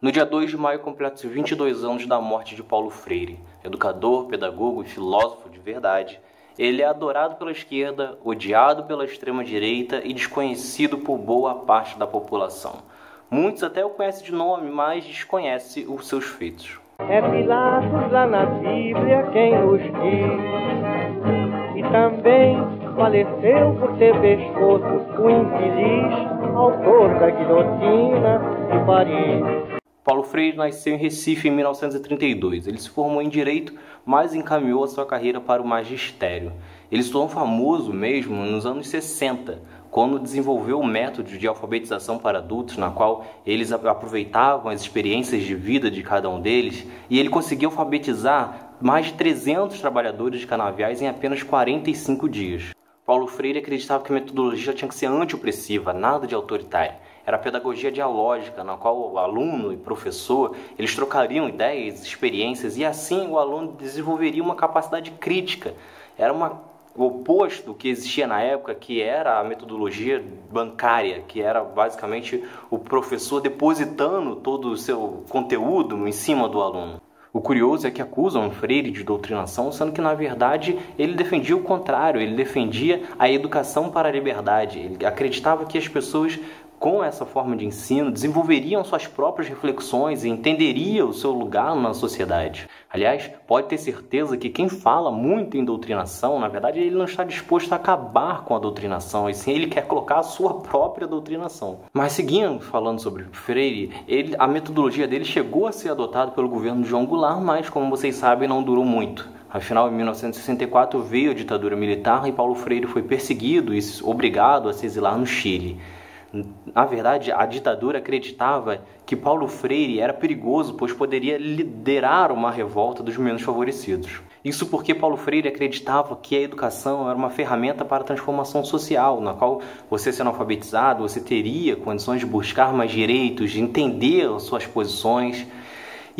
No dia 2 de maio completa-se 22 anos da morte de Paulo Freire, educador, pedagogo e filósofo de verdade. Ele é adorado pela esquerda, odiado pela extrema-direita e desconhecido por boa parte da população. Muitos até o conhecem de nome, mas desconhecem os seus feitos. É Pilatos lá na Bíblia quem nos diz. E também faleceu por ter pescoço o infeliz autor da guilhotina de Paris. Paulo Freire nasceu em Recife em 1932. Ele se formou em Direito, mas encaminhou a sua carreira para o magistério. Ele se tornou famoso mesmo nos anos 60, quando desenvolveu o método de alfabetização para adultos, na qual eles aproveitavam as experiências de vida de cada um deles, e ele conseguiu alfabetizar mais de 300 trabalhadores de canaviais em apenas 45 dias. Paulo Freire acreditava que a metodologia tinha que ser antiopressiva, nada de autoritária. Era a pedagogia dialógica, na qual o aluno e professor eles trocariam ideias, experiências e assim o aluno desenvolveria uma capacidade crítica. Era uma, o oposto do que existia na época, que era a metodologia bancária, que era basicamente o professor depositando todo o seu conteúdo em cima do aluno. O curioso é que acusam Freire de doutrinação, sendo que na verdade ele defendia o contrário, ele defendia a educação para a liberdade. Ele acreditava que as pessoas com essa forma de ensino desenvolveriam suas próprias reflexões e entenderiam o seu lugar na sociedade. Aliás, pode ter certeza que quem fala muito em doutrinação, na verdade, ele não está disposto a acabar com a doutrinação, e sim ele quer colocar a sua própria doutrinação. Mas seguindo falando sobre Freire, ele, a metodologia dele chegou a ser adotada pelo governo de João Goulart, mas como vocês sabem, não durou muito. Afinal, em 1964 veio a ditadura militar e Paulo Freire foi perseguido e obrigado a se exilar no Chile. Na verdade, a ditadura acreditava que Paulo Freire era perigoso, pois poderia liderar uma revolta dos menos favorecidos. Isso porque Paulo Freire acreditava que a educação era uma ferramenta para a transformação social, na qual você sendo alfabetizado, você teria condições de buscar mais direitos, de entender as suas posições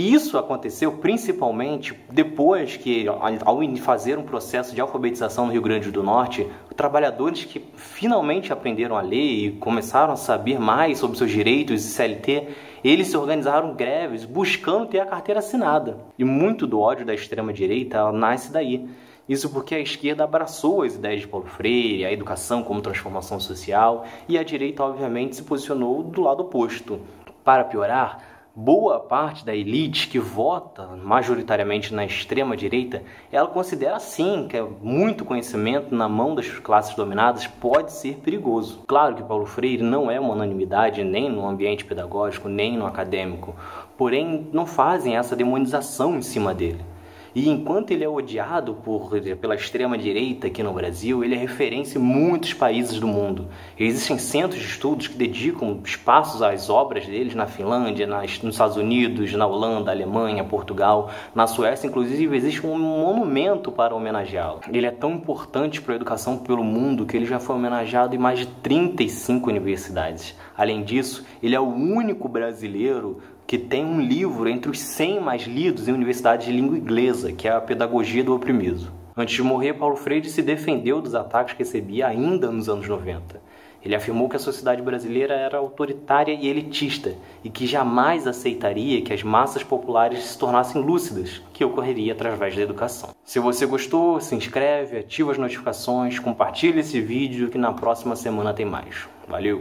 e isso aconteceu principalmente depois que, ao fazer um processo de alfabetização no Rio Grande do Norte, trabalhadores que finalmente aprenderam a ler e começaram a saber mais sobre seus direitos e CLT, eles se organizaram greves buscando ter a carteira assinada. E muito do ódio da extrema-direita nasce daí. Isso porque a esquerda abraçou as ideias de Paulo Freire, a educação como transformação social, e a direita, obviamente, se posicionou do lado oposto. Para piorar, boa parte da elite que vota majoritariamente na extrema direita, ela considera sim que muito conhecimento na mão das classes dominadas pode ser perigoso. Claro que Paulo Freire não é uma unanimidade nem no ambiente pedagógico, nem no acadêmico, porém não fazem essa demonização em cima dele. E enquanto ele é odiado por, pela extrema-direita aqui no Brasil, ele é referência em muitos países do mundo. Existem centros de estudos que dedicam espaços às obras deles na Finlândia, nas, nos Estados Unidos, na Holanda, Alemanha, Portugal, na Suécia, inclusive existe um monumento para homenageá-lo. Ele é tão importante para a educação pelo mundo que ele já foi homenageado em mais de 35 universidades. Além disso, ele é o único brasileiro que tem um livro entre os 100 mais lidos em universidades de língua inglesa, que é a Pedagogia do Oprimido. Antes de morrer, Paulo Freire se defendeu dos ataques que recebia ainda nos anos 90. Ele afirmou que a sociedade brasileira era autoritária e elitista e que jamais aceitaria que as massas populares se tornassem lúcidas, que ocorreria através da educação. Se você gostou, se inscreve, ativa as notificações, compartilhe esse vídeo que na próxima semana tem mais. Valeu!